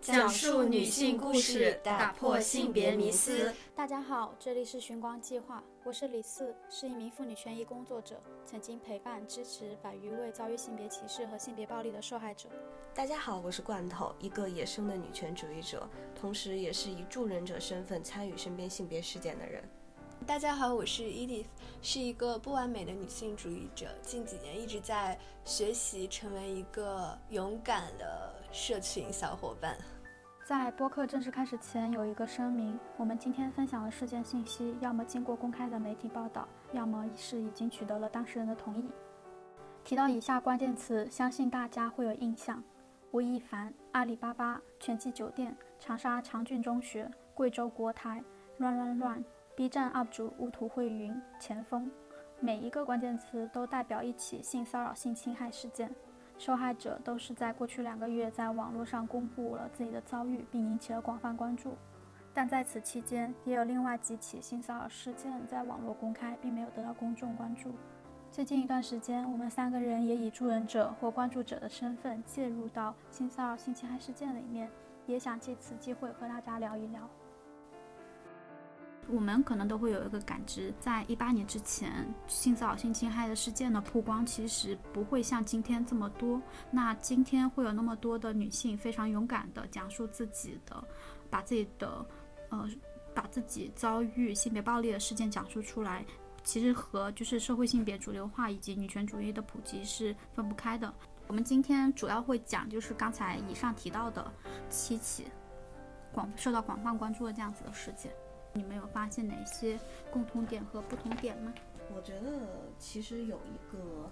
讲述女性故事，打破性别迷思。大家好，这里是寻光计划，我是李四，是一名妇女权益工作者，曾经陪伴支持百余位遭遇性别歧视和性别暴力的受害者。大家好，我是罐头，一个野生的女权主义者，同时也是以助人者身份参与身边性别事件的人。大家好，我是 Edith，是一个不完美的女性主义者，近几年一直在学习成为一个勇敢的社群小伙伴。在播客正式开始前，有一个声明：我们今天分享的事件信息，要么经过公开的媒体报道，要么是已经取得了当事人的同意。提到以下关键词，相信大家会有印象：吴亦凡、阿里巴巴、全季酒店、长沙长郡中学、贵州国台、乱乱乱。B 站 UP 主乌图慧云、前锋，每一个关键词都代表一起性骚扰、性侵害事件，受害者都是在过去两个月在网络上公布了自己的遭遇，并引起了广泛关注。但在此期间，也有另外几起性骚扰事件在网络公开，并没有得到公众关注。最近一段时间，我们三个人也以助人者或关注者的身份介入到性骚扰、性侵害事件里面，也想借此机会和大家聊一聊。我们可能都会有一个感知，在一八年之前，性骚扰、性侵害的事件的曝光其实不会像今天这么多。那今天会有那么多的女性非常勇敢的讲述自己的，把自己的，呃，把自己遭遇性别暴力的事件讲述出来，其实和就是社会性别主流化以及女权主义的普及是分不开的。我们今天主要会讲就是刚才以上提到的七起广受到广泛关注的这样子的事件。你们有发现哪些共同点和不同点吗？我觉得其实有一个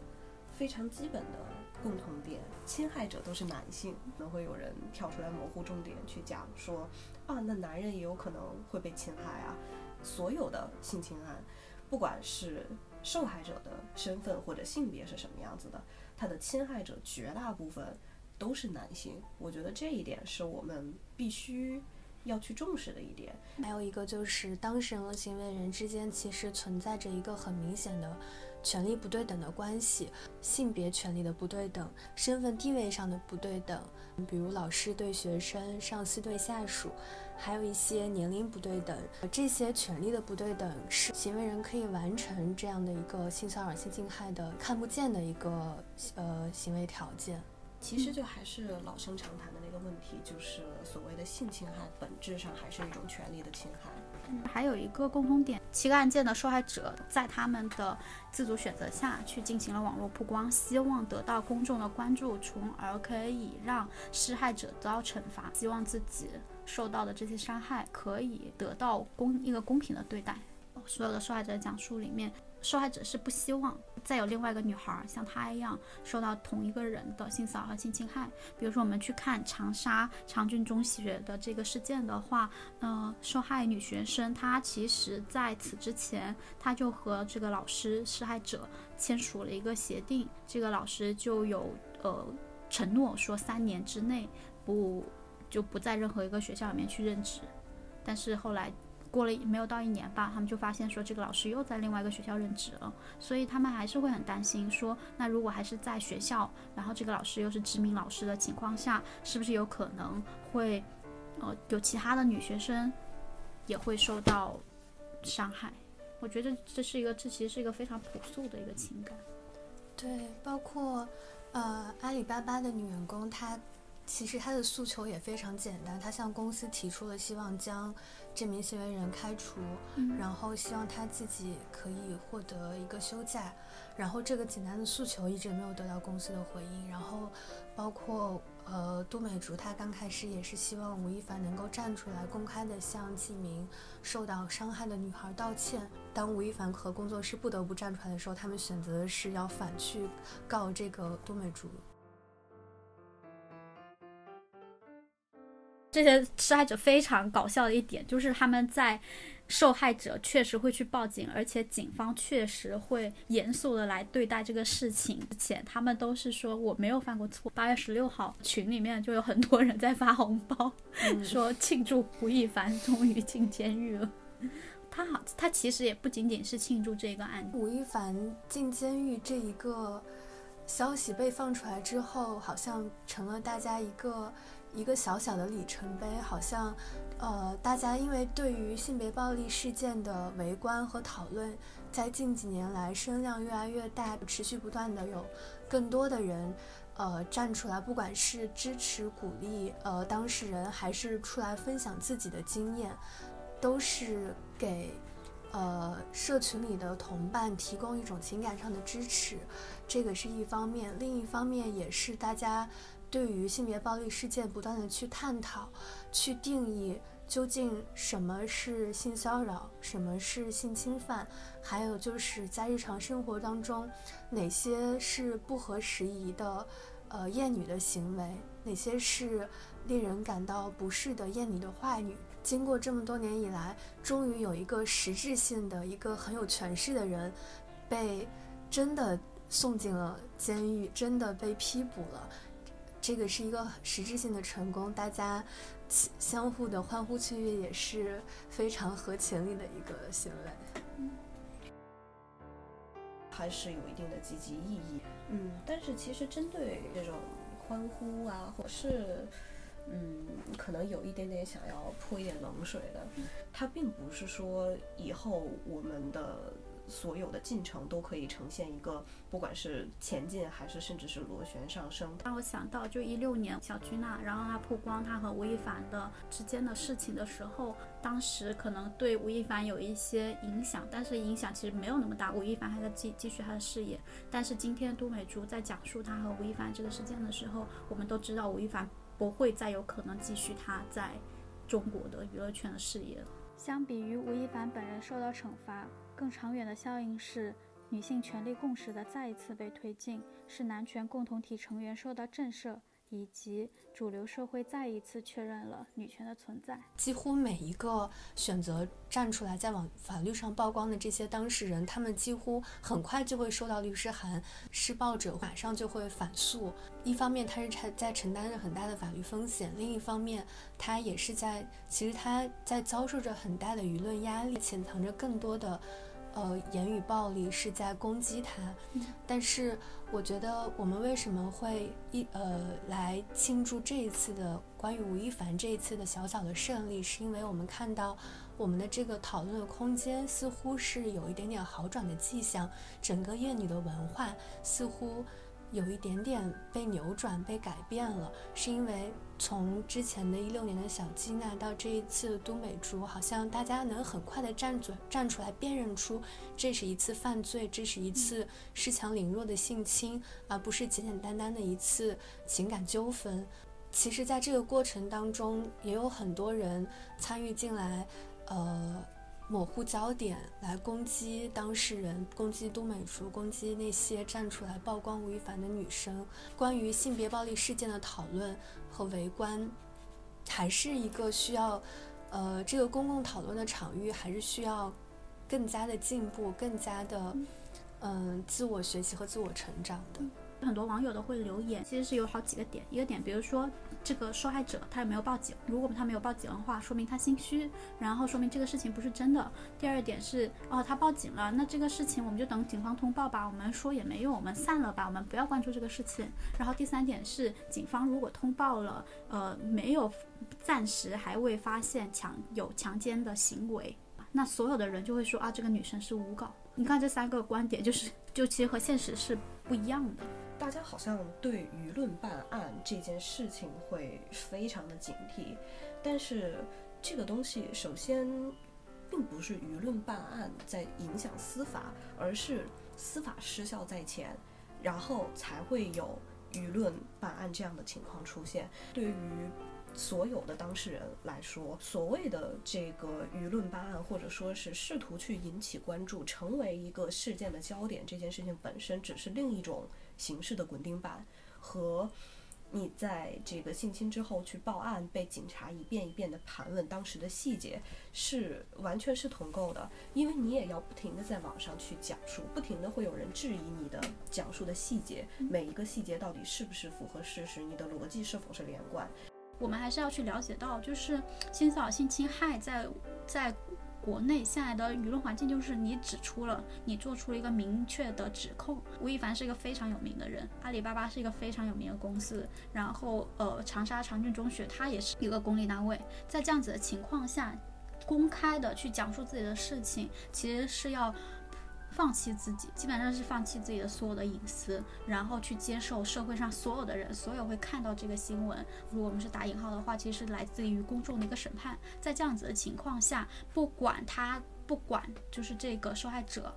非常基本的共同点，侵害者都是男性。可能会有人跳出来模糊重点去讲说，啊，那男人也有可能会被侵害啊。所有的性侵案，不管是受害者的身份或者性别是什么样子的，他的侵害者绝大部分都是男性。我觉得这一点是我们必须。要去重视的一点，还有一个就是当事人和行为人之间其实存在着一个很明显的权利不对等的关系，性别权利的不对等，身份地位上的不对等，比如老师对学生、上司对下属，还有一些年龄不对等，这些权利的不对等是行为人可以完成这样的一个性骚扰、性侵害的看不见的一个呃行为条件。其实就还是老生常谈的那个问题，就是所谓的性侵害，本质上还是一种权利的侵害。嗯还有一个共同点，七个案件的受害者在他们的自主选择下去进行了网络曝光，希望得到公众的关注，从而可以让施害者得到惩罚，希望自己受到的这些伤害可以得到公一个公平的对待。所有的受害者讲述里面。受害者是不希望再有另外一个女孩像她一样受到同一个人的性骚扰和性侵害。比如说，我们去看长沙长郡中学的这个事件的话，呃，受害女学生她其实在此之前，她就和这个老师施害者签署了一个协定，这个老师就有呃承诺说三年之内不就不在任何一个学校里面去任职，但是后来。过了没有到一年吧，他们就发现说这个老师又在另外一个学校任职了，所以他们还是会很担心，说那如果还是在学校，然后这个老师又是知名老师的情况下，是不是有可能会，呃，有其他的女学生也会受到伤害？我觉得这是一个，这其实是一个非常朴素的一个情感。对，包括呃阿里巴巴的女员工，她其实她的诉求也非常简单，她向公司提出了希望将。这名行为人开除，然后希望他自己可以获得一个休假，然后这个简单的诉求一直没有得到公司的回应。然后，包括呃杜美竹，她刚开始也是希望吴亦凡能够站出来，公开的向几名受到伤害的女孩道歉。当吴亦凡和工作室不得不站出来的时候，他们选择的是要反去告这个杜美竹。这些受害者非常搞笑的一点就是，他们在受害者确实会去报警，而且警方确实会严肃的来对待这个事情。之前他们都是说我没有犯过错。八月十六号群里面就有很多人在发红包，说庆祝吴亦凡终于进监狱了。他好，他其实也不仅仅是庆祝这个案子。吴亦凡进监狱这一个。消息被放出来之后，好像成了大家一个一个小小的里程碑，好像，呃，大家因为对于性别暴力事件的围观和讨论，在近几年来声量越来越大，持续不断的有更多的人，呃，站出来，不管是支持鼓励呃当事人，还是出来分享自己的经验，都是给。呃，社群里的同伴提供一种情感上的支持，这个是一方面；另一方面也是大家对于性别暴力事件不断的去探讨、去定义，究竟什么是性骚扰，什么是性侵犯，还有就是在日常生活当中，哪些是不合时宜的，呃，厌女的行为，哪些是令人感到不适的厌女的话语。经过这么多年以来，终于有一个实质性的一个很有权势的人，被真的送进了监狱，真的被批捕了。这个是一个实质性的成功，大家相互的欢呼雀跃，也是非常合情理的一个行为。还是有一定的积极意义。嗯，但是其实针对这种欢呼啊，或是。嗯，可能有一点点想要泼一点冷水的，它并不是说以后我们的所有的进程都可以呈现一个，不管是前进还是甚至是螺旋上升。让我想到，就一六年小菊娜，然后她曝光她和吴亦凡的之间的事情的时候，当时可能对吴亦凡有一些影响，但是影响其实没有那么大。吴亦凡还在继继续他的事业，但是今天都美竹在讲述他和吴亦凡这个事件的时候，我们都知道吴亦凡。不会再有可能继续他在中国的娱乐圈的事业了。相比于吴亦凡本人受到惩罚，更长远的效应是女性权利共识的再一次被推进，是男权共同体成员受到震慑。以及主流社会再一次确认了女权的存在。几乎每一个选择站出来在往法律上曝光的这些当事人，他们几乎很快就会收到律师函，施暴者马上就会反诉。一方面，他是在在承担着很大的法律风险；另一方面，他也是在其实他在遭受着很大的舆论压力，潜藏着更多的。呃，言语暴力是在攻击他，但是我觉得我们为什么会一呃来庆祝这一次的关于吴亦凡这一次的小小的胜利，是因为我们看到我们的这个讨论的空间似乎是有一点点好转的迹象，整个厌女的文化似乎。有一点点被扭转、被改变了，是因为从之前的一六年的小基娜到这一次的都美竹，好像大家能很快的站嘴站出来辨认出这是一次犯罪，这是一次恃强凌弱的性侵，而不是简简单单的一次情感纠纷。其实，在这个过程当中，也有很多人参与进来，呃。模糊焦点来攻击当事人，攻击都美竹，攻击那些站出来曝光吴亦凡的女生。关于性别暴力事件的讨论和围观，还是一个需要，呃，这个公共讨论的场域还是需要更加的进步，更加的，嗯，自我学习和自我成长的。很多网友都会留言，其实是有好几个点。一个点，比如说这个受害者他有没有报警？如果他没有报警的话，说明他心虚，然后说明这个事情不是真的。第二点是，哦，他报警了，那这个事情我们就等警方通报吧。我们说也没用，我们散了吧，我们不要关注这个事情。然后第三点是，警方如果通报了，呃，没有，暂时还未发现强有强奸的行为，那所有的人就会说啊，这个女生是诬告。你看这三个观点，就是就其实和现实是不一样的。大家好像对舆论办案这件事情会非常的警惕，但是这个东西首先并不是舆论办案在影响司法，而是司法失效在前，然后才会有舆论办案这样的情况出现。对于所有的当事人来说，所谓的这个舆论办案，或者说是试图去引起关注，成为一个事件的焦点，这件事情本身只是另一种。形式的滚钉板，和你在这个性侵之后去报案，被警察一遍一遍的盘问当时的细节，是完全是同构的。因为你也要不停的在网上去讲述，不停的会有人质疑你的讲述的细节，每一个细节到底是不是符合事实，你的逻辑是否是连贯。我们还是要去了解到，就是性骚扰、性侵害在在。国内现在的舆论环境就是你指出了，你做出了一个明确的指控。吴亦凡是一个非常有名的人，阿里巴巴是一个非常有名的公司，然后呃，长沙长郡中学它也是一个公立单位，在这样子的情况下，公开的去讲述自己的事情，其实是要。放弃自己，基本上是放弃自己的所有的隐私，然后去接受社会上所有的人，所有会看到这个新闻。如果我们是打引号的话，其实是来自于公众的一个审判。在这样子的情况下，不管他，不管就是这个受害者。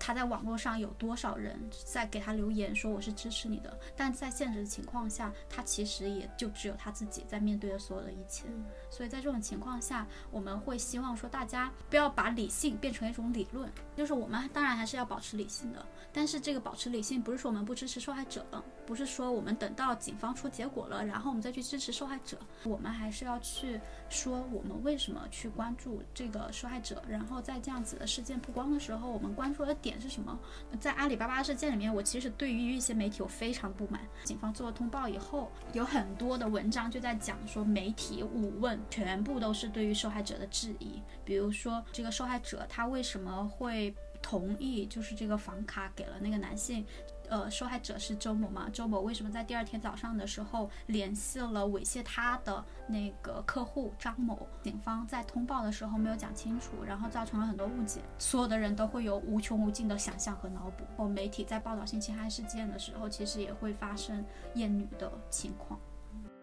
他在网络上有多少人在给他留言说我是支持你的？但在现实的情况下，他其实也就只有他自己在面对的所有的一切。所以在这种情况下，我们会希望说大家不要把理性变成一种理论，就是我们当然还是要保持理性的。但是这个保持理性不是说我们不支持受害者，不是说我们等到警方出结果了，然后我们再去支持受害者。我们还是要去说我们为什么去关注这个受害者，然后在这样子的事件曝光的时候，我们关注的点。点是什么？在阿里巴巴事件里面，我其实对于一些媒体我非常不满。警方做了通报以后，有很多的文章就在讲说媒体五问，全部都是对于受害者的质疑。比如说这个受害者他为什么会同意，就是这个房卡给了那个男性。呃，受害者是周某嘛？周某为什么在第二天早上的时候联系了猥亵他的那个客户张某？警方在通报的时候没有讲清楚，然后造成了很多误解。所有的人都会有无穷无尽的想象和脑补。或媒体在报道性侵害事件的时候，其实也会发生厌女的情况。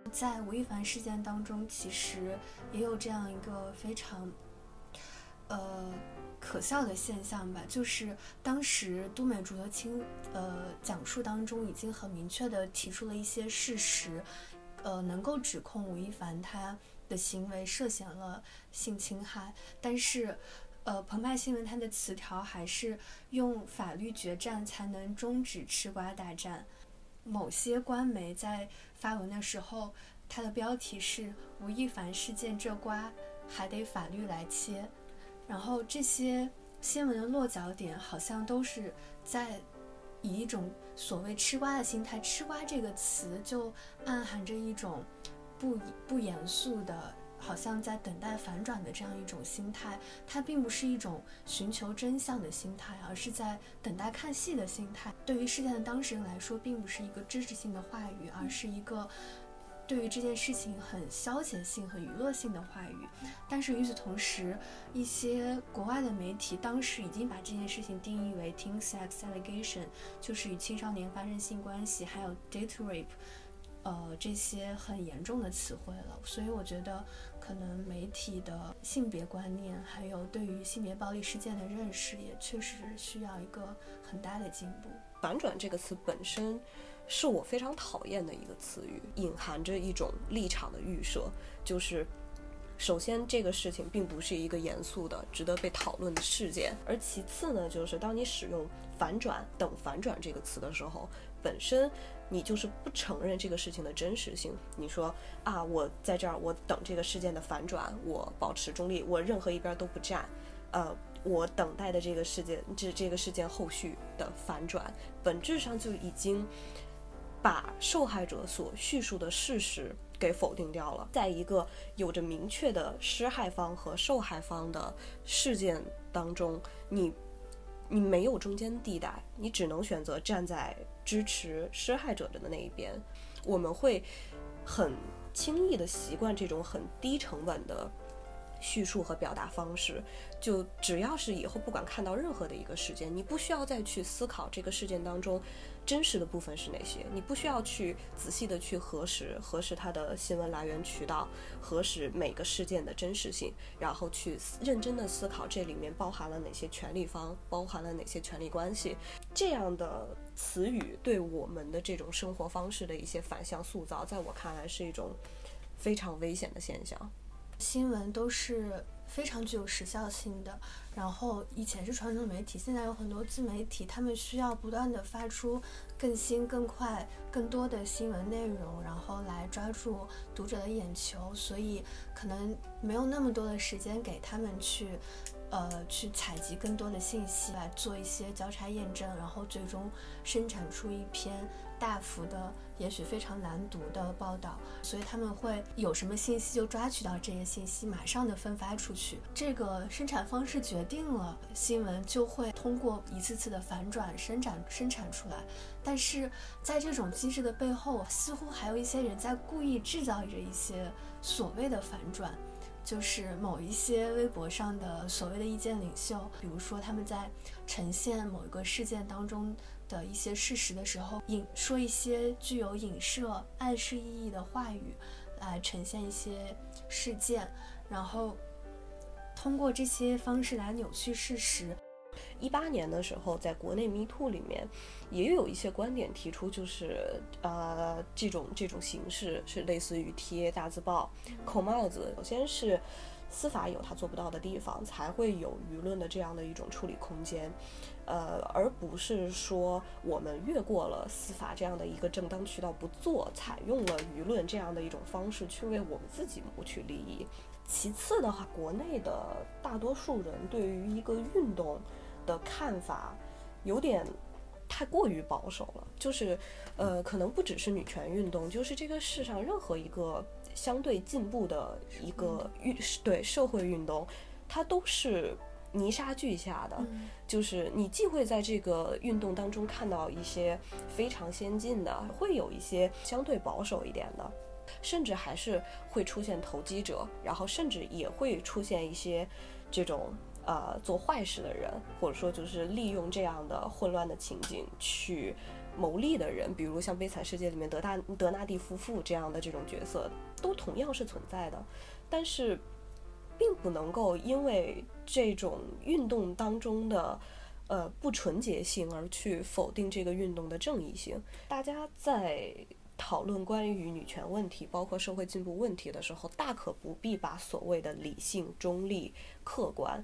在吴亦凡事件当中，其实也有这样一个非常，呃。可笑的现象吧，就是当时都美竹的亲呃讲述当中已经很明确的提出了一些事实，呃，能够指控吴亦凡他的行为涉嫌了性侵害，但是，呃，澎湃新闻它的词条还是用法律决战才能终止吃瓜大战。某些官媒在发文的时候，它的标题是吴亦凡事件这瓜还得法律来切。然后这些新闻的落脚点好像都是在以一种所谓“吃瓜”的心态，“吃瓜”这个词就暗含着一种不不严肃的，好像在等待反转的这样一种心态。它并不是一种寻求真相的心态，而是在等待看戏的心态。对于事件的当事人来说，并不是一个支持性的话语，而是一个。对于这件事情很消遣性、很娱乐性的话语，但是与此同时，一些国外的媒体当时已经把这件事情定义为 teen sex allegation，就是与青少年发生性关系，还有 date rape，呃，这些很严重的词汇了。所以我觉得，可能媒体的性别观念，还有对于性别暴力事件的认识，也确实需要一个很大的进步。反转这个词本身。是我非常讨厌的一个词语，隐含着一种立场的预设，就是，首先这个事情并不是一个严肃的、值得被讨论的事件，而其次呢，就是当你使用“反转”等“反转”这个词的时候，本身你就是不承认这个事情的真实性。你说啊，我在这儿，我等这个事件的反转，我保持中立，我任何一边都不站，呃。我等待的这个事件，这这个事件后续的反转，本质上就已经。把受害者所叙述的事实给否定掉了。在一个有着明确的施害方和受害方的事件当中，你你没有中间地带，你只能选择站在支持施害者的那一边。我们会很轻易的习惯这种很低成本的叙述和表达方式。就只要是以后不管看到任何的一个事件，你不需要再去思考这个事件当中。真实的部分是哪些？你不需要去仔细的去核实核实它的新闻来源渠道，核实每个事件的真实性，然后去认真的思考这里面包含了哪些权利方，包含了哪些权利关系。这样的词语对我们的这种生活方式的一些反向塑造，在我看来是一种非常危险的现象。新闻都是。非常具有时效性的。然后以前是传统媒体，现在有很多自媒体，他们需要不断的发出更新、更快、更多的新闻内容，然后来抓住读者的眼球，所以可能没有那么多的时间给他们去，呃，去采集更多的信息，来做一些交叉验证，然后最终生产出一篇大幅的也许非常难读的报道，所以他们会有什么信息就抓取到这些信息，马上的分发出去。这个生产方式决定了新闻就会通过一次次的反转生产生产出来。但是在这种机制的背后，似乎还有一些人在故意制造着一些所谓的反转。就是某一些微博上的所谓的意见领袖，比如说他们在呈现某一个事件当中的一些事实的时候，影说一些具有影射、暗示意义的话语，来呈现一些事件，然后通过这些方式来扭曲事实。一八年的时候，在国内 Me Too 里面，也有一些观点提出，就是呃，这种这种形式是类似于贴大字报、扣帽子。首先是司法有他做不到的地方，才会有舆论的这样的一种处理空间，呃，而不是说我们越过了司法这样的一个正当渠道不做，采用了舆论这样的一种方式去为我们自己谋取利益。其次的话，国内的大多数人对于一个运动。的看法有点太过于保守了，就是，呃，可能不只是女权运动，就是这个世上任何一个相对进步的一个运对社会运动，它都是泥沙俱下的，就是你既会在这个运动当中看到一些非常先进的，会有一些相对保守一点的，甚至还是会出现投机者，然后甚至也会出现一些这种。呃，做坏事的人，或者说就是利用这样的混乱的情景去牟利的人，比如像《悲惨世界》里面德大德纳蒂夫妇这样的这种角色，都同样是存在的。但是，并不能够因为这种运动当中的呃不纯洁性而去否定这个运动的正义性。大家在。讨论关于女权问题，包括社会进步问题的时候，大可不必把所谓的理性、中立、客观，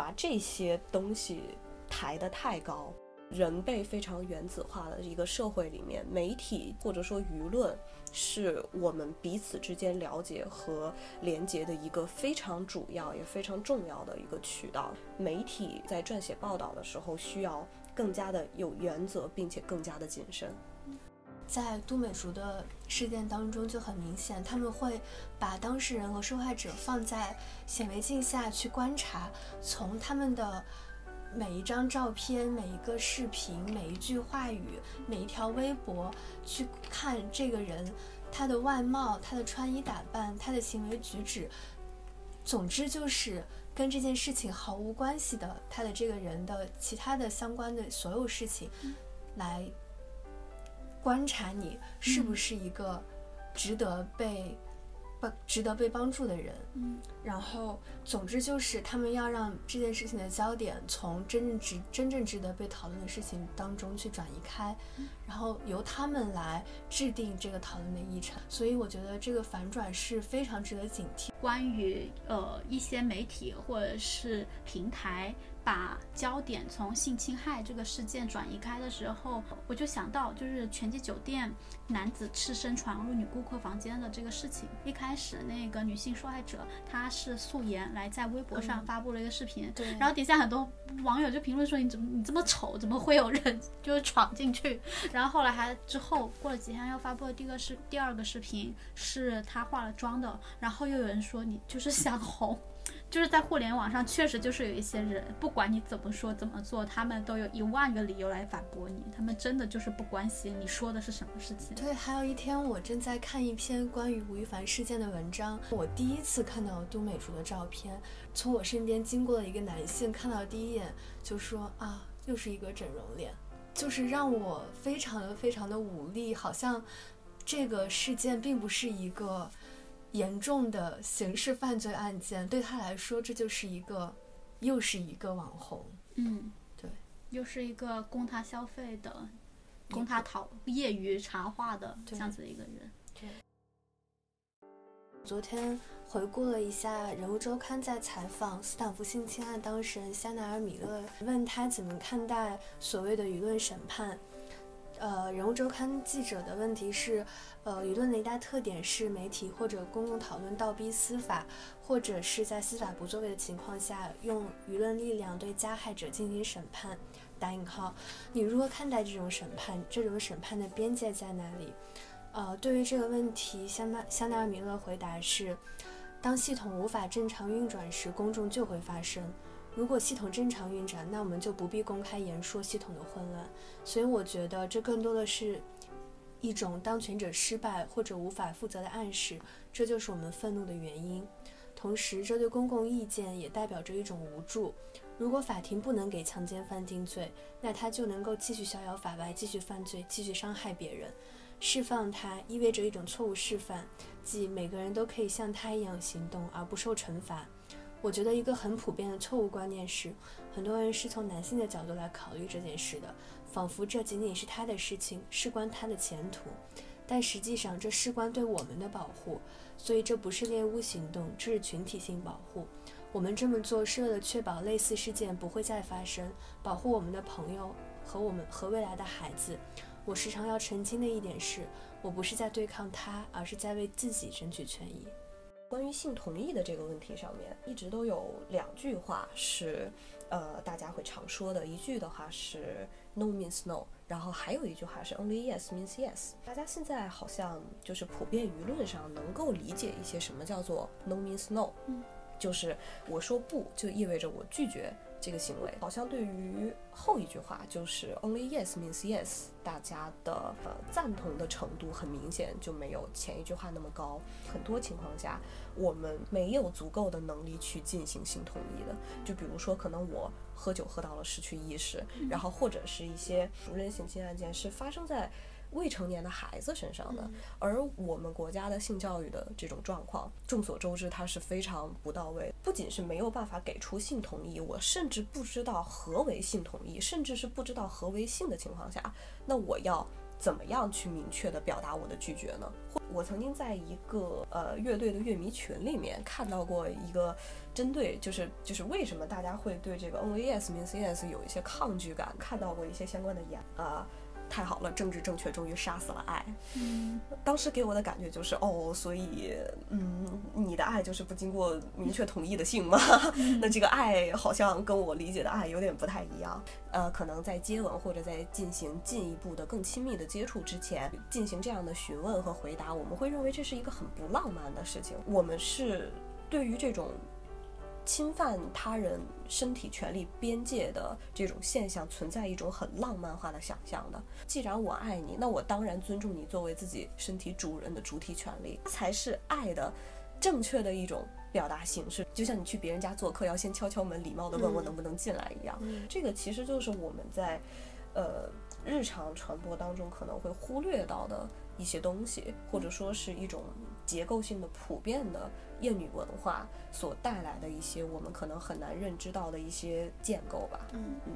把这些东西抬得太高。人被非常原子化的一个社会里面，媒体或者说舆论，是我们彼此之间了解和连接的一个非常主要也非常重要的一个渠道。媒体在撰写报道的时候，需要更加的有原则，并且更加的谨慎。在都美竹的事件当中就很明显，他们会把当事人和受害者放在显微镜下去观察，从他们的每一张照片、每一个视频、每一句话语、每一条微博去看这个人，他的外貌、他的穿衣打扮、他的行为举止，总之就是跟这件事情毫无关系的他的这个人的其他的相关的所有事情来。观察你是不是一个值得被帮、值得被帮助的人。嗯，然后，总之就是他们要让这件事情的焦点从真正值、真正值得被讨论的事情当中去转移开，然后由他们来制定这个讨论的议程。所以，我觉得这个反转是非常值得警惕。关于呃一些媒体或者是平台。把焦点从性侵害这个事件转移开的时候，我就想到就是全季酒店男子赤身闯入女顾客房间的这个事情。一开始那个女性受害者她是素颜来在微博上发布了一个视频，对，然后底下很多网友就评论说你怎么你这么丑，怎么会有人就是闯进去？然后后来还之后过了几天又发布了第一个视第二个视频，是她化了妆的，然后又有人说你就是想红。就是在互联网上，确实就是有一些人，不管你怎么说怎么做，他们都有一万个理由来反驳你。他们真的就是不关心你说的是什么事情。对，还有一天我正在看一篇关于吴亦凡事件的文章，我第一次看到都美竹的照片。从我身边经过的一个男性看到第一眼就说啊，又是一个整容脸，就是让我非常的非常的无力，好像这个事件并不是一个。严重的刑事犯罪案件对他来说，这就是一个，又是一个网红。嗯，对，又是一个供他消费的，供他讨业余茶话的这样子一个人。对。昨天回顾了一下《人物周刊》在采访斯坦福性侵案当事人香奈儿·米勒，问他怎么看待所谓的舆论审判。呃，人物周刊记者的问题是，呃，舆论的一大特点是媒体或者公共讨论倒逼司法，或者是在司法不作为的情况下，用舆论力量对加害者进行审判。打引号，你如何看待这种审判？这种审判的边界在哪里？呃，对于这个问题，香奈香奈儿米勒回答是：当系统无法正常运转时，公众就会发声。如果系统正常运转，那我们就不必公开言说系统的混乱。所以，我觉得这更多的是一种当权者失败或者无法负责的暗示，这就是我们愤怒的原因。同时，这对公共意见也代表着一种无助。如果法庭不能给强奸犯定罪，那他就能够继续逍遥法外，继续犯罪，继续伤害别人。释放他意味着一种错误示范，即每个人都可以像他一样行动而不受惩罚。我觉得一个很普遍的错误观念是，很多人是从男性的角度来考虑这件事的，仿佛这仅仅是他的事情，事关他的前途。但实际上，这事关对我们的保护，所以这不是猎巫行动，这是群体性保护。我们这么做是为了确保类似事件不会再发生，保护我们的朋友和我们和未来的孩子。我时常要澄清的一点是，我不是在对抗他，而是在为自己争取权益。关于性同意的这个问题上面，一直都有两句话是，呃，大家会常说的。一句的话是 “No means no”，然后还有一句话是 “Only yes means yes”。大家现在好像就是普遍舆论上能够理解一些什么叫做 “No means no”，嗯，就是我说不就意味着我拒绝。这个行为好像对于后一句话就是 only yes means yes，大家的呃赞同的程度很明显就没有前一句话那么高。很多情况下，我们没有足够的能力去进行性同意的。就比如说，可能我喝酒喝到了失去意识，然后或者是一些熟人性侵案件是发生在。未成年的孩子身上的，而我们国家的性教育的这种状况，众所周知，它是非常不到位。不仅是没有办法给出性同意，我甚至不知道何为性同意，甚至是不知道何为性的情况下，那我要怎么样去明确的表达我的拒绝呢？我曾经在一个呃乐队的乐迷群里面看到过一个针对，就是就是为什么大家会对这个 Only Yes Means Yes 有一些抗拒感，看到过一些相关的言啊。太好了，政治正确终于杀死了爱。嗯，当时给我的感觉就是，哦，所以，嗯，你的爱就是不经过明确同意的性吗？那这个爱好像跟我理解的爱有点不太一样。呃，可能在接吻或者在进行进一步的更亲密的接触之前，进行这样的询问和回答，我们会认为这是一个很不浪漫的事情。我们是对于这种。侵犯他人身体权利边界的这种现象，存在一种很浪漫化的想象的。既然我爱你，那我当然尊重你作为自己身体主人的主体权利，才是爱的正确的一种表达形式。就像你去别人家做客，要先敲敲门，礼貌的问我能不能进来一样。这个其实就是我们在，呃，日常传播当中可能会忽略到的一些东西，或者说是一种结构性的、普遍的。厌女文化所带来的一些我们可能很难认知到的一些建构吧。嗯嗯，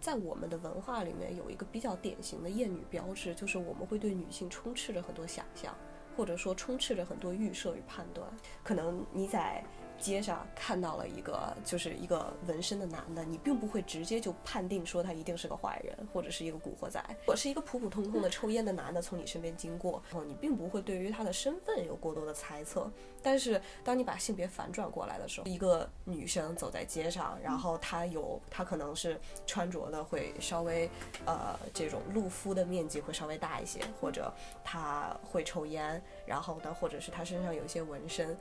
在我们的文化里面有一个比较典型的厌女标志，就是我们会对女性充斥着很多想象，或者说充斥着很多预设与判断。可能你在。街上看到了一个，就是一个纹身的男的，你并不会直接就判定说他一定是个坏人或者是一个古惑仔。我是一个普普通通的抽烟的男的从你身边经过，然后你并不会对于他的身份有过多的猜测。但是当你把性别反转过来的时候，一个女生走在街上，然后她有她可能是穿着的会稍微呃这种露肤的面积会稍微大一些，或者她会抽烟，然后呢或者是她身上有一些纹身。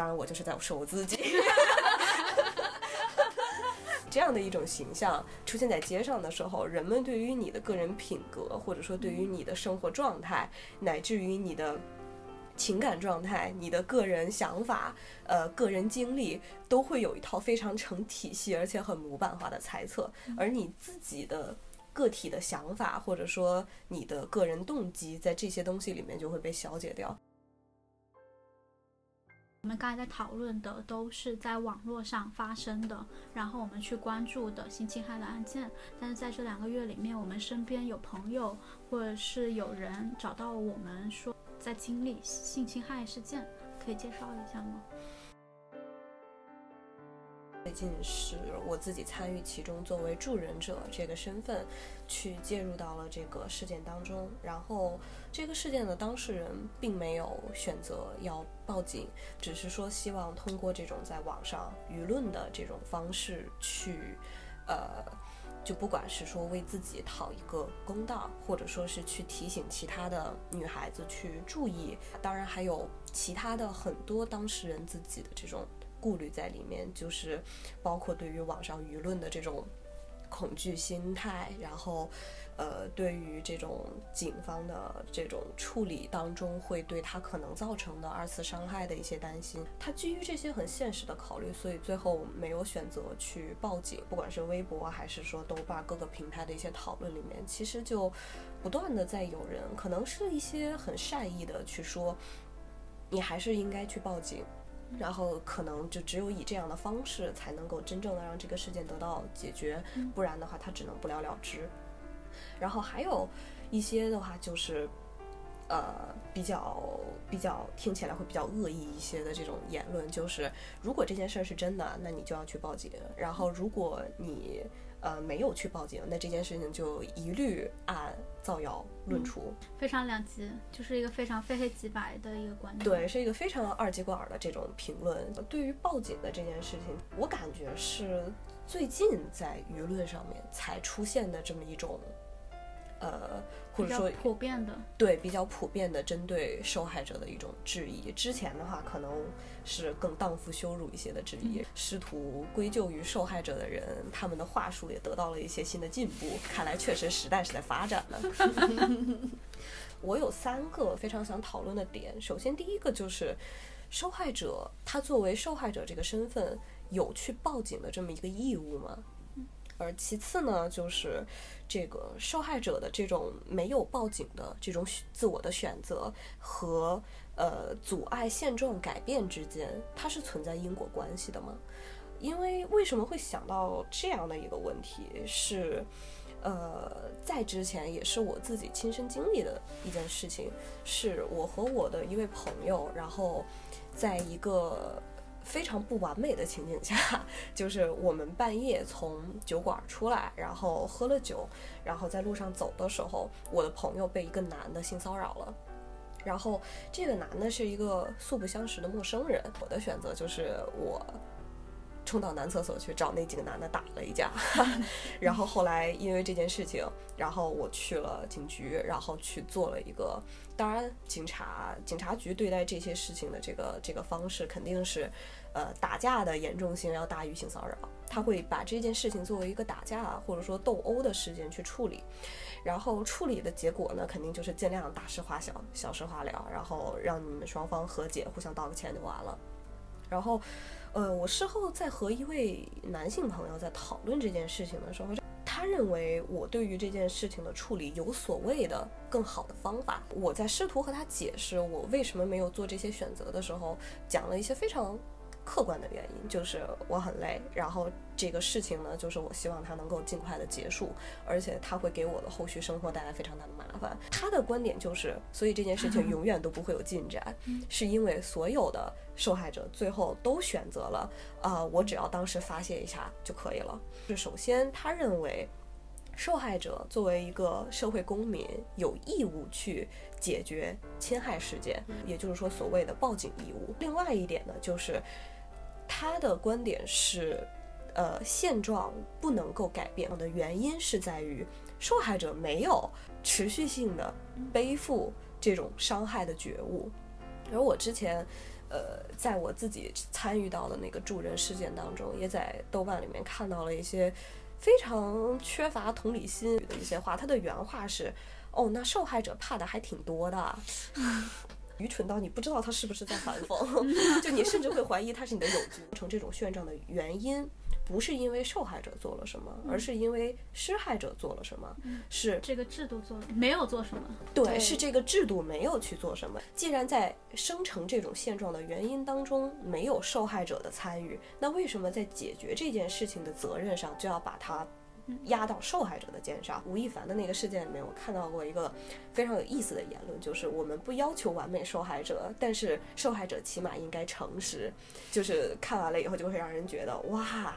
当然，我就是在说我自己，这样的一种形象出现在街上的时候，人们对于你的个人品格，或者说对于你的生活状态，乃至于你的情感状态、你的个人想法、呃个人经历，都会有一套非常成体系而且很模板化的猜测，而你自己的个体的想法，或者说你的个人动机，在这些东西里面就会被消解掉。我们刚才在讨论的都是在网络上发生的，然后我们去关注的性侵害的案件。但是在这两个月里面，我们身边有朋友或者是有人找到我们说在经历性侵害事件，可以介绍一下吗？最近是我自己参与其中，作为助人者这个身份，去介入到了这个事件当中。然后这个事件的当事人并没有选择要报警，只是说希望通过这种在网上舆论的这种方式去，呃。就不管是说为自己讨一个公道，或者说是去提醒其他的女孩子去注意，当然还有其他的很多当事人自己的这种顾虑在里面，就是包括对于网上舆论的这种恐惧心态，然后。呃，对于这种警方的这种处理当中，会对他可能造成的二次伤害的一些担心，他基于这些很现实的考虑，所以最后没有选择去报警。不管是微博还是说豆瓣各个平台的一些讨论里面，其实就不断的在有人，可能是一些很善意的去说，你还是应该去报警，然后可能就只有以这样的方式才能够真正的让这个事件得到解决，不然的话，他只能不了了之。然后还有一些的话，就是，呃，比较比较听起来会比较恶意一些的这种言论，就是如果这件事儿是真的，那你就要去报警；然后如果你呃没有去报警，那这件事情就一律按造谣论处。非常两极，就是一个非常非黑即白的一个观点。对，是一个非常二极管的这种评论。对于报警的这件事情，我感觉是最近在舆论上面才出现的这么一种。呃，或者说普遍的，对比较普遍的针对受害者的一种质疑。之前的话，可能是更荡妇羞辱一些的质疑，试图归咎于受害者的人，他们的话术也得到了一些新的进步。看来确实时代是在发展的。我有三个非常想讨论的点。首先，第一个就是受害者，他作为受害者这个身份，有去报警的这么一个义务吗？而其次呢，就是这个受害者的这种没有报警的这种自我的选择和呃阻碍现状改变之间，它是存在因果关系的吗？因为为什么会想到这样的一个问题？是呃，在之前也是我自己亲身经历的一件事情，是我和我的一位朋友，然后在一个。非常不完美的情景下，就是我们半夜从酒馆出来，然后喝了酒，然后在路上走的时候，我的朋友被一个男的性骚扰了。然后这个男的是一个素不相识的陌生人。我的选择就是我冲到男厕所去找那几个男的打了一架。然后后来因为这件事情，然后我去了警局，然后去做了一个。当然，警察警察局对待这些事情的这个这个方式肯定是。呃，打架的严重性要大于性骚扰，他会把这件事情作为一个打架或者说斗殴的事件去处理，然后处理的结果呢，肯定就是尽量大事化小，小事化了，然后让你们双方和解，互相道个歉就完了。然后，呃，我事后在和一位男性朋友在讨论这件事情的时候，认为我对于这件事情的处理有所谓的更好的方法。我在试图和他解释我为什么没有做这些选择的时候，讲了一些非常。客观的原因就是我很累，然后这个事情呢，就是我希望它能够尽快的结束，而且它会给我的后续生活带来非常大的麻烦。他的观点就是，所以这件事情永远都不会有进展，是因为所有的受害者最后都选择了，啊，我只要当时发泄一下就可以了。是首先，他认为受害者作为一个社会公民有义务去解决侵害事件，也就是说所谓的报警义务。另外一点呢，就是。他的观点是，呃，现状不能够改变的原因是在于受害者没有持续性的背负这种伤害的觉悟。而我之前，呃，在我自己参与到的那个助人事件当中，也在豆瓣里面看到了一些非常缺乏同理心的一些话。他的原话是：“哦，那受害者怕的还挺多的。”愚蠢到你不知道他是不是在反讽，就你甚至会怀疑他是你的友军。成这种炫状的原因，不是因为受害者做了什么，而是因为施害者做了什么。是这个制度做了没有做什么？对，是这个制度没有去做什么。既然在生成这种现状的原因当中没有受害者的参与，那为什么在解决这件事情的责任上就要把它？压到受害者的肩上。吴亦凡的那个事件里面，我看到过一个非常有意思的言论，就是我们不要求完美受害者，但是受害者起码应该诚实。就是看完了以后，就会让人觉得哇，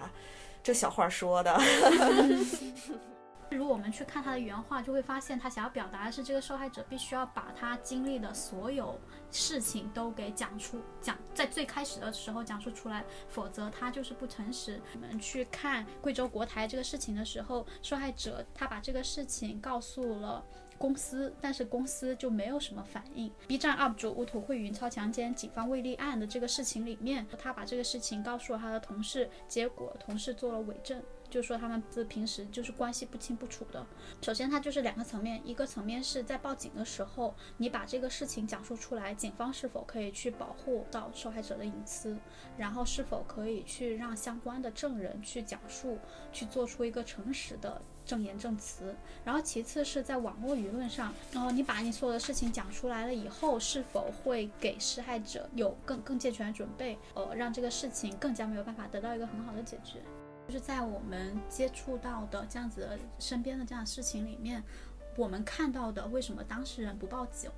这小话说的。如果我们去看他的原话，就会发现他想要表达的是，这个受害者必须要把他经历的所有事情都给讲出，讲在最开始的时候讲述出来，否则他就是不诚实。我们去看贵州国台这个事情的时候，受害者他把这个事情告诉了。公司，但是公司就没有什么反应。B 站 UP 主乌土会云超强奸，警方未立案的这个事情里面，他把这个事情告诉了他的同事，结果同事做了伪证，就说他们是平时就是关系不清不楚的。首先，它就是两个层面，一个层面是在报警的时候，你把这个事情讲述出来，警方是否可以去保护到受害者的隐私，然后是否可以去让相关的证人去讲述，去做出一个诚实的。证言证词，然后其次是在网络舆论上，然后你把你所有的事情讲出来了以后，是否会给施害者有更更健全的准备，呃，让这个事情更加没有办法得到一个很好的解决？就是在我们接触到的这样子身边的这样事情里面，我们看到的为什么当事人不报警，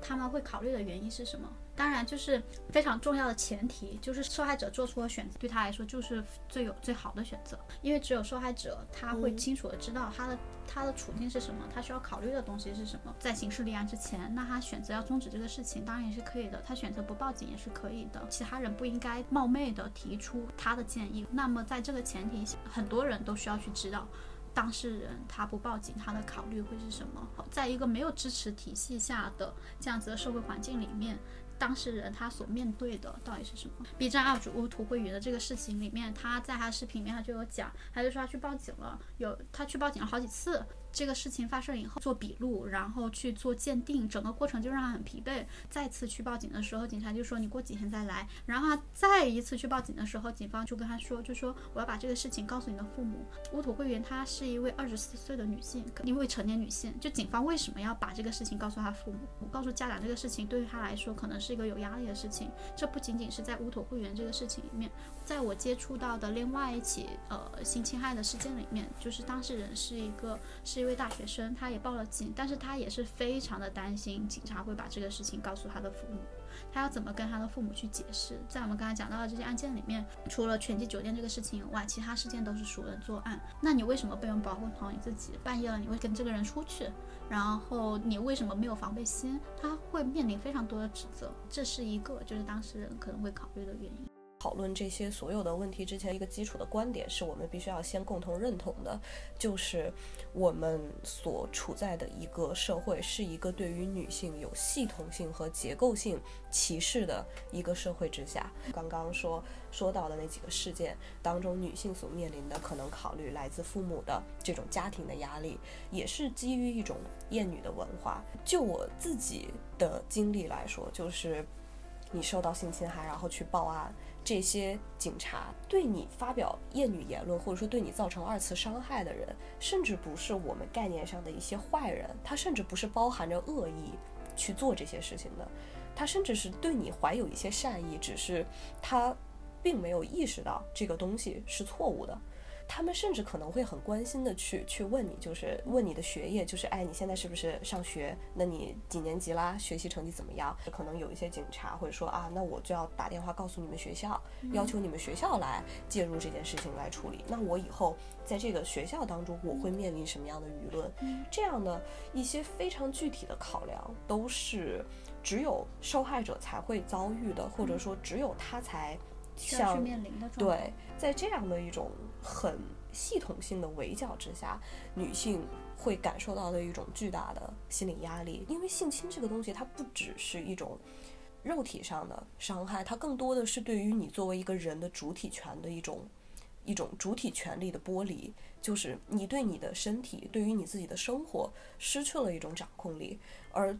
他们会考虑的原因是什么？当然，就是非常重要的前提，就是受害者做出的选择对他来说就是最有最好的选择，因为只有受害者他会清楚的知道他的他的处境是什么，他需要考虑的东西是什么。在刑事立案之前，那他选择要终止这个事情，当然也是可以的；他选择不报警也是可以的。其他人不应该冒昧的提出他的建议。那么在这个前提下，很多人都需要去知道。当事人他不报警，他的考虑会是什么？在一个没有支持体系下的这样子的社会环境里面。当事人他所面对的到底是什么？B 站 UP 主乌图会员的这个事情里面，他在他视频里面他就有讲，他就说他去报警了，有他去报警了好几次。这个事情发生以后做笔录，然后去做鉴定，整个过程就让他很疲惫。再次去报警的时候，警察就说你过几天再来。然后他再一次去报警的时候，警方就跟他说，就说我要把这个事情告诉你的父母。乌土会员她是一位二十四岁的女性，一位成年女性。就警方为什么要把这个事情告诉他父母，告诉家长这个事情，对于他来说可能是一个有压力的事情。这不仅仅是在乌土会员这个事情里面，在我接触到的另外一起呃性侵害的事件里面，就是当事人是一个是。一位大学生，他也报了警，但是他也是非常的担心警察会把这个事情告诉他的父母，他要怎么跟他的父母去解释？在我们刚才讲到的这些案件里面，除了全季酒店这个事情以外，其他事件都是熟人作案。那你为什么不用保护好你自己？半夜了你会跟这个人出去，然后你为什么没有防备心？他会面临非常多的指责，这是一个就是当事人可能会考虑的原因。讨论这些所有的问题之前，一个基础的观点是我们必须要先共同认同的，就是我们所处在的一个社会是一个对于女性有系统性和结构性歧视的一个社会之下。刚刚说说到的那几个事件当中，女性所面临的可能考虑来自父母的这种家庭的压力，也是基于一种厌女的文化。就我自己的经历来说，就是你受到性侵害，然后去报案。这些警察对你发表厌女言论，或者说对你造成二次伤害的人，甚至不是我们概念上的一些坏人，他甚至不是包含着恶意去做这些事情的，他甚至是对你怀有一些善意，只是他并没有意识到这个东西是错误的。他们甚至可能会很关心的去去问你，就是问你的学业，就是哎，你现在是不是上学？那你几年级啦？学习成绩怎么样？可能有一些警察会说啊，那我就要打电话告诉你们学校，要求你们学校来介入这件事情来处理。那我以后在这个学校当中，我会面临什么样的舆论？这样的一些非常具体的考量，都是只有受害者才会遭遇的，或者说只有他才。像对，在这样的一种很系统性的围剿之下，女性会感受到的一种巨大的心理压力。因为性侵这个东西，它不只是一种肉体上的伤害，它更多的是对于你作为一个人的主体权的一种一种主体权利的剥离，就是你对你的身体，对于你自己的生活失去了一种掌控力，而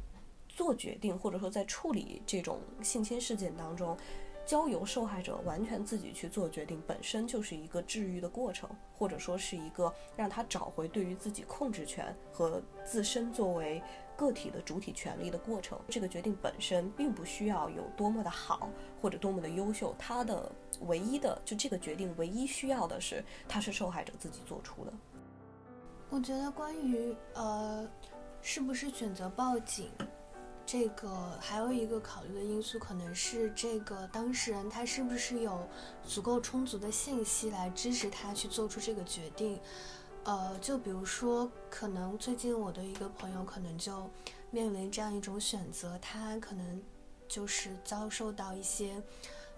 做决定或者说在处理这种性侵事件当中。交由受害者完全自己去做决定，本身就是一个治愈的过程，或者说是一个让他找回对于自己控制权和自身作为个体的主体权利的过程。这个决定本身并不需要有多么的好或者多么的优秀，他的唯一的就这个决定唯一需要的是，他是受害者自己做出的。我觉得关于呃，是不是选择报警？这个还有一个考虑的因素，可能是这个当事人他是不是有足够充足的信息来支持他去做出这个决定。呃，就比如说，可能最近我的一个朋友可能就面临这样一种选择，他可能就是遭受到一些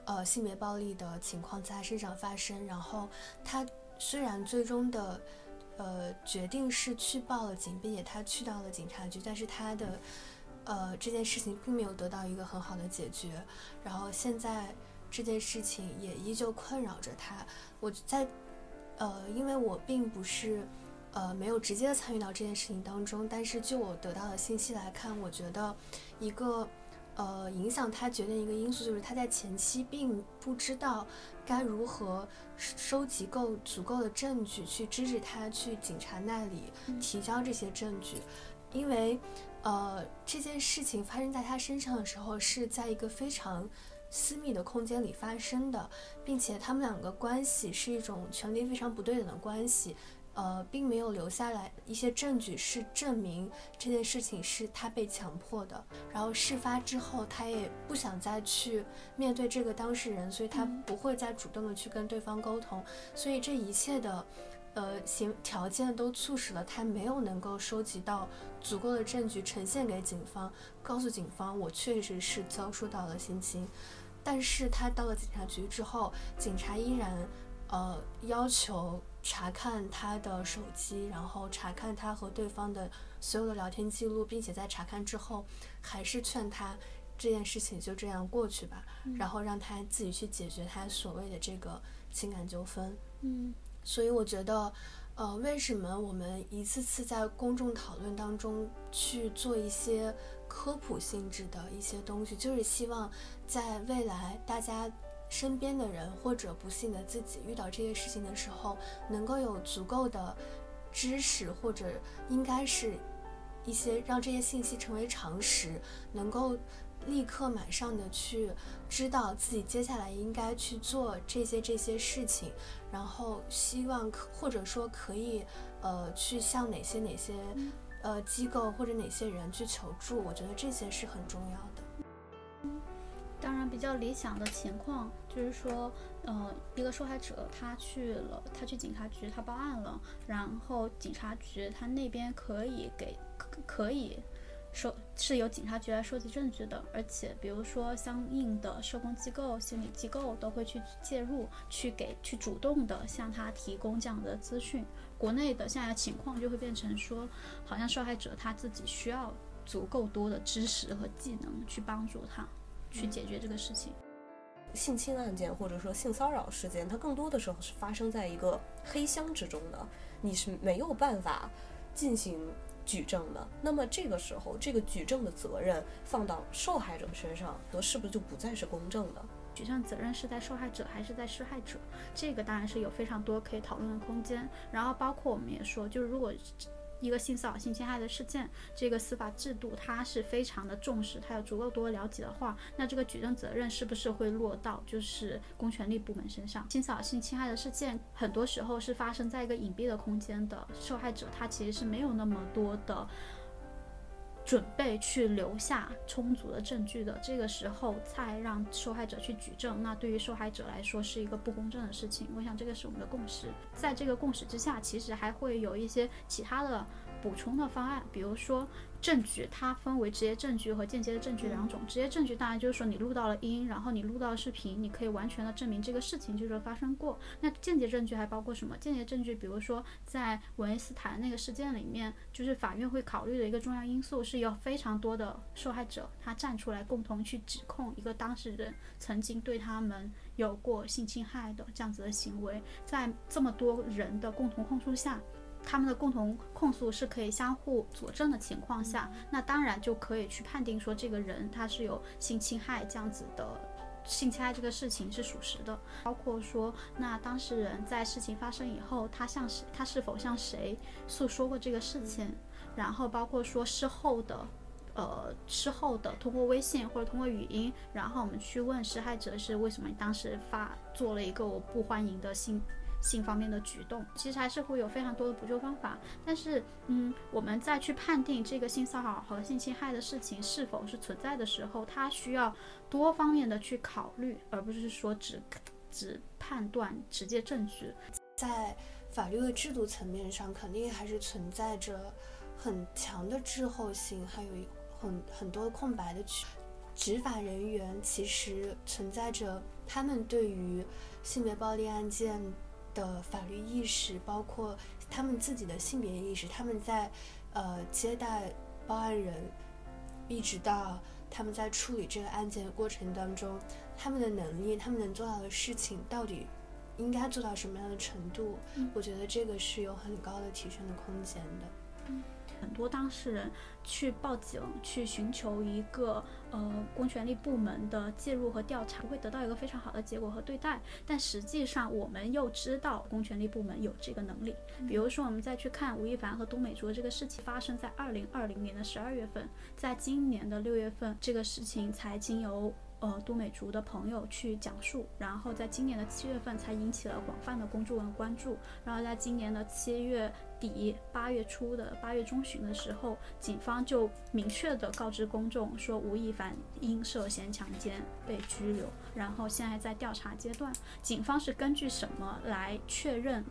呃性别暴力的情况在他身上发生，然后他虽然最终的呃决定是去报了警，并且他去到了警察局，但是他的呃这件事情并没有得到一个很好的解决，然后现在这件事情也依旧困扰着他。我在。呃，因为我并不是，呃，没有直接的参与到这件事情当中，但是就我得到的信息来看，我觉得一个，呃，影响他决定一个因素就是他在前期并不知道该如何收集够足够的证据去支持他去警察那里提交这些证据，因为，呃，这件事情发生在他身上的时候是在一个非常。私密的空间里发生的，并且他们两个关系是一种权力非常不对等的关系，呃，并没有留下来一些证据是证明这件事情是他被强迫的。然后事发之后，他也不想再去面对这个当事人，所以他不会再主动的去跟对方沟通。所以这一切的，呃，行条件都促使了他没有能够收集到足够的证据呈现给警方，告诉警方我确实是遭受到了性侵。但是他到了警察局之后，警察依然，呃，要求查看他的手机，然后查看他和对方的所有的聊天记录，并且在查看之后，还是劝他这件事情就这样过去吧，然后让他自己去解决他所谓的这个情感纠纷。嗯，所以我觉得。呃，为什么我们一次次在公众讨论当中去做一些科普性质的一些东西，就是希望在未来大家身边的人或者不幸的自己遇到这些事情的时候，能够有足够的知识，或者应该是一些让这些信息成为常识，能够。立刻马上的去知道自己接下来应该去做这些这些事情，然后希望可或者说可以呃去向哪些哪些呃机构或者哪些人去求助，我觉得这些是很重要的。当然，比较理想的情况就是说，呃，一个受害者他去了，他去警察局，他报案了，然后警察局他那边可以给可以。收是由警察局来收集证据的，而且比如说相应的社工机构、心理机构都会去介入，去给去主动的向他提供这样的资讯。国内的现在情况就会变成说，好像受害者他自己需要足够多的知识和技能去帮助他去解决这个事情。性侵案件或者说性骚扰事件，它更多的时候是发生在一个黑箱之中的，你是没有办法进行。举证的，那么这个时候，这个举证的责任放到受害者身上，则是不是就不再是公正的？举证责任是在受害者还是在施害者？这个当然是有非常多可以讨论的空间。然后包括我们也说，就是如果。一个性骚扰、性侵害的事件，这个司法制度它是非常的重视，它有足够多了解的话，那这个举证责任是不是会落到就是公权力部门身上？性骚扰、性侵害的事件很多时候是发生在一个隐蔽的空间的，受害者他其实是没有那么多的。准备去留下充足的证据的这个时候，再让受害者去举证，那对于受害者来说是一个不公正的事情。我想这个是我们的共识。在这个共识之下，其实还会有一些其他的补充的方案，比如说。证据它分为直接证据和间接的证据两种。直接证据当然就是说你录到了音，然后你录到了视频，你可以完全的证明这个事情就是发生过。那间接证据还包括什么？间接证据，比如说在文恩斯坦那个事件里面，就是法院会考虑的一个重要因素是有非常多的受害者他站出来共同去指控一个当事人曾经对他们有过性侵害的这样子的行为，在这么多人的共同控诉下。他们的共同控诉是可以相互佐证的情况下，那当然就可以去判定说这个人他是有性侵害这样子的，性侵害这个事情是属实的。包括说，那当事人在事情发生以后，他向谁，他是否向谁诉说过这个事情，然后包括说事后的，呃，事后的通过微信或者通过语音，然后我们去问施害者是为什么当时发做了一个我不欢迎的性。性方面的举动，其实还是会有非常多的补救方法。但是，嗯，我们再去判定这个性骚扰和性侵害的事情是否是存在的时候，它需要多方面的去考虑，而不是说只只判断直接证据。在法律的制度层面上，肯定还是存在着很强的滞后性，还有一很很多空白的区。执法人员其实存在着他们对于性别暴力案件的法律意识，包括他们自己的性别意识。他们在呃接待报案人，一直到他们在处理这个案件的过程当中，他们的能力，他们能做到的事情，到底应该做到什么样的程度？我觉得这个是有很高的提升的空间的。很多当事人去报警，去寻求一个呃公权力部门的介入和调查，会得到一个非常好的结果和对待。但实际上，我们又知道公权力部门有这个能力。比如说，我们再去看吴亦凡和都美竹的这个事情，发生在二零二零年的十二月份，在今年的六月份，这个事情才经由。呃，都美竹的朋友去讲述，然后在今年的七月份才引起了广泛的公众的关注，然后在今年的七月底八月初的八月中旬的时候，警方就明确的告知公众说吴亦凡因涉嫌强奸被拘留，然后现在在调查阶段，警方是根据什么来确认？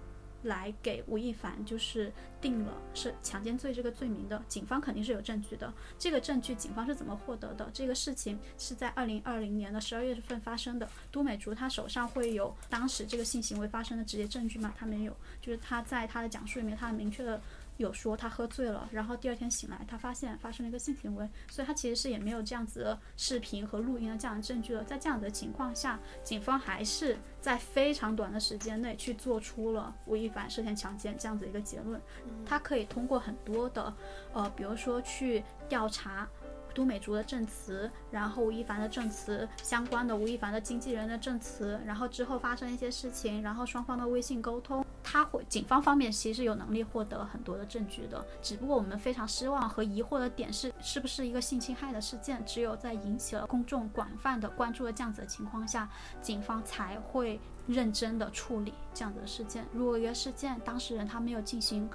来给吴亦凡就是定了是强奸罪这个罪名的，警方肯定是有证据的。这个证据警方是怎么获得的？这个事情是在二零二零年的十二月份发生的。都美竹她手上会有当时这个性行为发生的直接证据吗？她没有，就是她在她的讲述里面，她很明确的。有说他喝醉了，然后第二天醒来，他发现发生了一个性行为，所以他其实是也没有这样子的视频和录音的这样的证据了。在这样的情况下，警方还是在非常短的时间内去做出了吴亦凡涉嫌强奸这样子一个结论。他可以通过很多的，呃，比如说去调查都美竹的证词，然后吴亦凡的证词，相关的吴亦凡的经纪人的证词，然后之后发生一些事情，然后双方的微信沟通。他会，警方方面其实有能力获得很多的证据的，只不过我们非常失望和疑惑的点是，是不是一个性侵害的事件，只有在引起了公众广泛的关注的这样子的情况下，警方才会认真的处理这样子的事件。如果一个事件当事人他没有进行。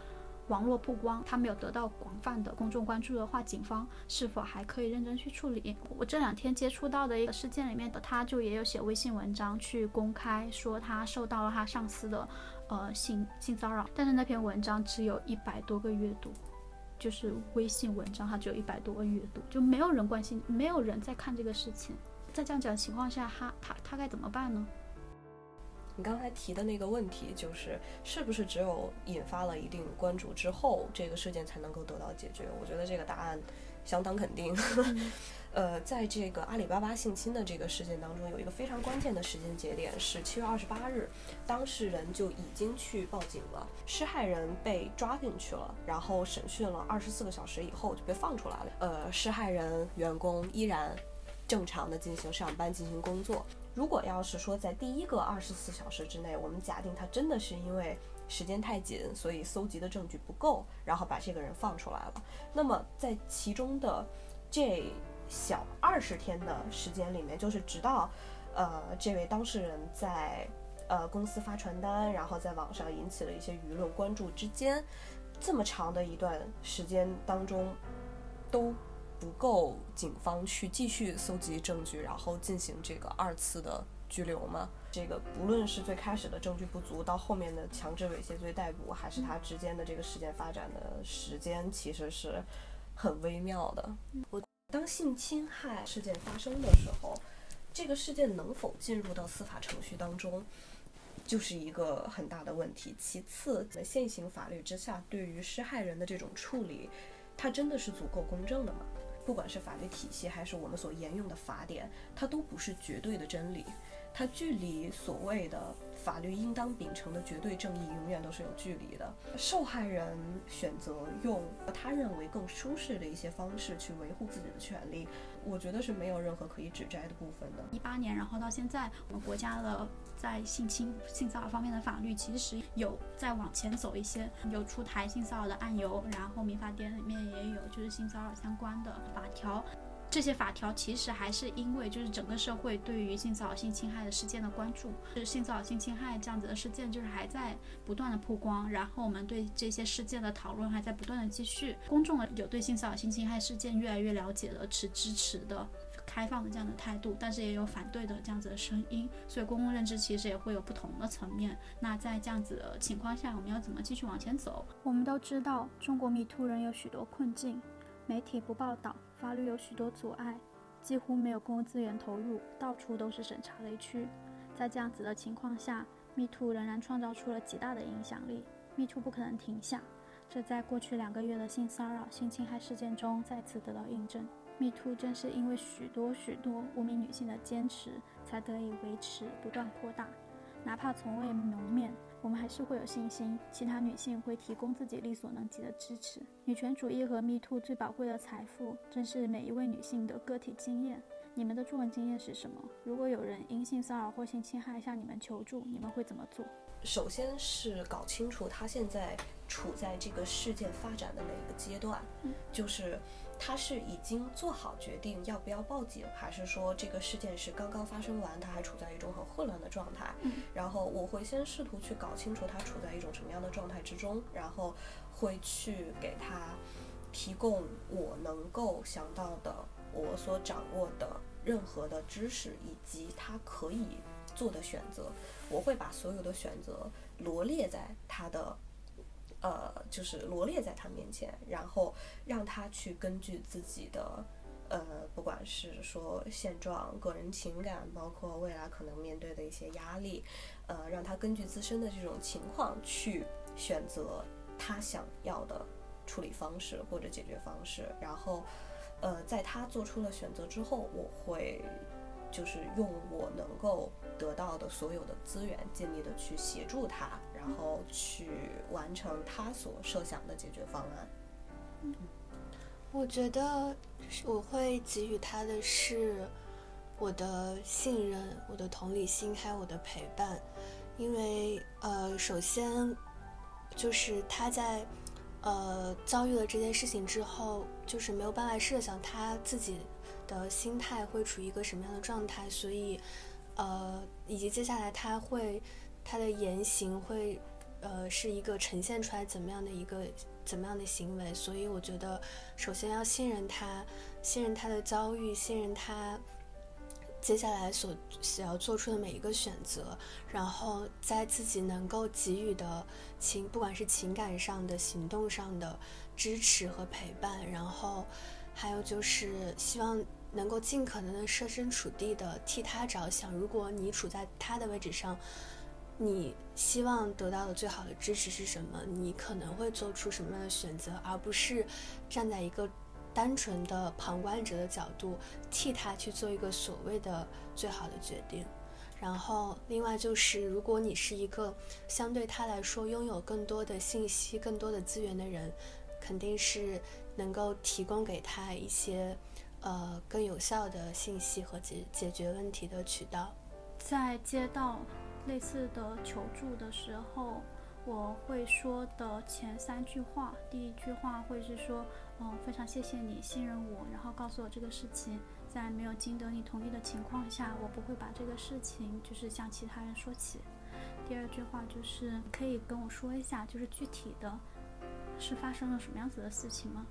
网络曝光，他没有得到广泛的公众关注的话，警方是否还可以认真去处理？我这两天接触到的一个事件里面的，他就也有写微信文章去公开说他受到了他上司的，呃性性骚扰，但是那篇文章只有一百多个阅读，就是微信文章它只有一百多个阅读，就没有人关心，没有人在看这个事情，在这样讲的情况下，他他他该怎么办呢？你刚才提的那个问题，就是是不是只有引发了一定关注之后，这个事件才能够得到解决？我觉得这个答案相当肯定。呃，在这个阿里巴巴性侵的这个事件当中，有一个非常关键的时间节点是七月二十八日，当事人就已经去报警了，施害人被抓进去了，然后审讯了二十四个小时以后就被放出来了。呃，施害人员工依然正常的进行上班进行工作。如果要是说在第一个二十四小时之内，我们假定他真的是因为时间太紧，所以搜集的证据不够，然后把这个人放出来了。那么在其中的这小二十天的时间里面，就是直到呃这位当事人在呃公司发传单，然后在网上引起了一些舆论关注之间，这么长的一段时间当中，都。不够，警方去继续搜集证据，然后进行这个二次的拘留吗？这个不论是最开始的证据不足，到后面的强制猥亵罪逮捕，还是它之间的这个事件发展的时间，其实是很微妙的。我当性侵害事件发生的时候，这个事件能否进入到司法程序当中，就是一个很大的问题。其次，在现行法律之下，对于施害人的这种处理，它真的是足够公正的吗？不管是法律体系还是我们所沿用的法典，它都不是绝对的真理，它距离所谓的法律应当秉承的绝对正义永远都是有距离的。受害人选择用他认为更舒适的一些方式去维护自己的权利，我觉得是没有任何可以指摘的部分的。一八年，然后到现在，我们国家的。在性侵、性骚扰方面的法律，其实有在往前走一些，有出台性骚扰的案由，然后民法典里面也有就是性骚扰相关的法条。这些法条其实还是因为就是整个社会对于性骚扰、性侵害的事件的关注，就是性骚扰、性侵害这样子的事件就是还在不断的曝光，然后我们对这些事件的讨论还在不断的继续，公众有对性骚扰、性侵害事件越来越了解了，持支持的。开放的这样的态度，但是也有反对的这样子的声音，所以公共认知其实也会有不同的层面。那在这样子的情况下，我们要怎么继续往前走？我们都知道，中国迷途人有许多困境，媒体不报道，法律有许多阻碍，几乎没有公共资源投入，到处都是审查雷区。在这样子的情况下，迷途仍然创造出了极大的影响力，迷途不可能停下。这在过去两个月的性骚扰、性侵害事件中再次得到印证。Me Too 正是因为许多许多无名女性的坚持，才得以维持、不断扩大。哪怕从未谋面，我们还是会有信心，其他女性会提供自己力所能及的支持。女权主义和 Me Too 最宝贵的财富，正是每一位女性的个体经验。你们的作文经验是什么？如果有人因性骚扰或性侵害向你们求助，你们会怎么做？首先是搞清楚他现在处在这个事件发展的哪个阶段，就是他是已经做好决定要不要报警，还是说这个事件是刚刚发生完，他还处在一种很混乱的状态。然后我会先试图去搞清楚他处在一种什么样的状态之中，然后会去给他提供我能够想到的、我所掌握的任何的知识，以及他可以做的选择。我会把所有的选择罗列在他的，呃，就是罗列在他面前，然后让他去根据自己的，呃，不管是说现状、个人情感，包括未来可能面对的一些压力，呃，让他根据自身的这种情况去选择他想要的处理方式或者解决方式。然后，呃，在他做出了选择之后，我会就是用我能够。得到的所有的资源，尽力的去协助他，然后去完成他所设想的解决方案。嗯，我觉得我会给予他的是我的信任、我的同理心，还有我的陪伴。因为呃，首先就是他在呃遭遇了这件事情之后，就是没有办法设想他自己的心态会处于一个什么样的状态，所以。呃，以及接下来他会，他的言行会，呃，是一个呈现出来怎么样的一个怎么样的行为？所以我觉得，首先要信任他，信任他的遭遇，信任他接下来所想要做出的每一个选择，然后在自己能够给予的情，不管是情感上的、行动上的支持和陪伴，然后还有就是希望。能够尽可能的设身处地的替他着想。如果你处在他的位置上，你希望得到的最好的支持是什么？你可能会做出什么样的选择？而不是站在一个单纯的旁观者的角度替他去做一个所谓的最好的决定。然后，另外就是，如果你是一个相对他来说拥有更多的信息、更多的资源的人，肯定是能够提供给他一些。呃，更有效的信息和解解决问题的渠道，在接到类似的求助的时候，我会说的前三句话，第一句话会是说，嗯，非常谢谢你信任我，然后告诉我这个事情，在没有经得你同意的情况下，我不会把这个事情就是向其他人说起。第二句话就是可以跟我说一下，就是具体的是发生了什么样子的事情吗？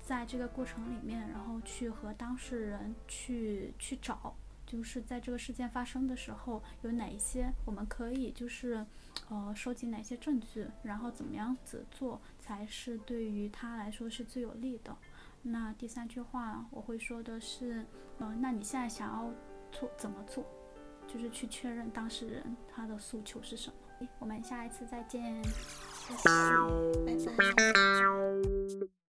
在这个过程里面，然后去和当事人去去找，就是在这个事件发生的时候，有哪一些我们可以就是，呃，收集哪些证据，然后怎么样子做才是对于他来说是最有利的。那第三句话我会说的是，呃，那你现在想要做怎么做？就是去确认当事人他的诉求是什么。我们下一次再见，谢谢，拜拜。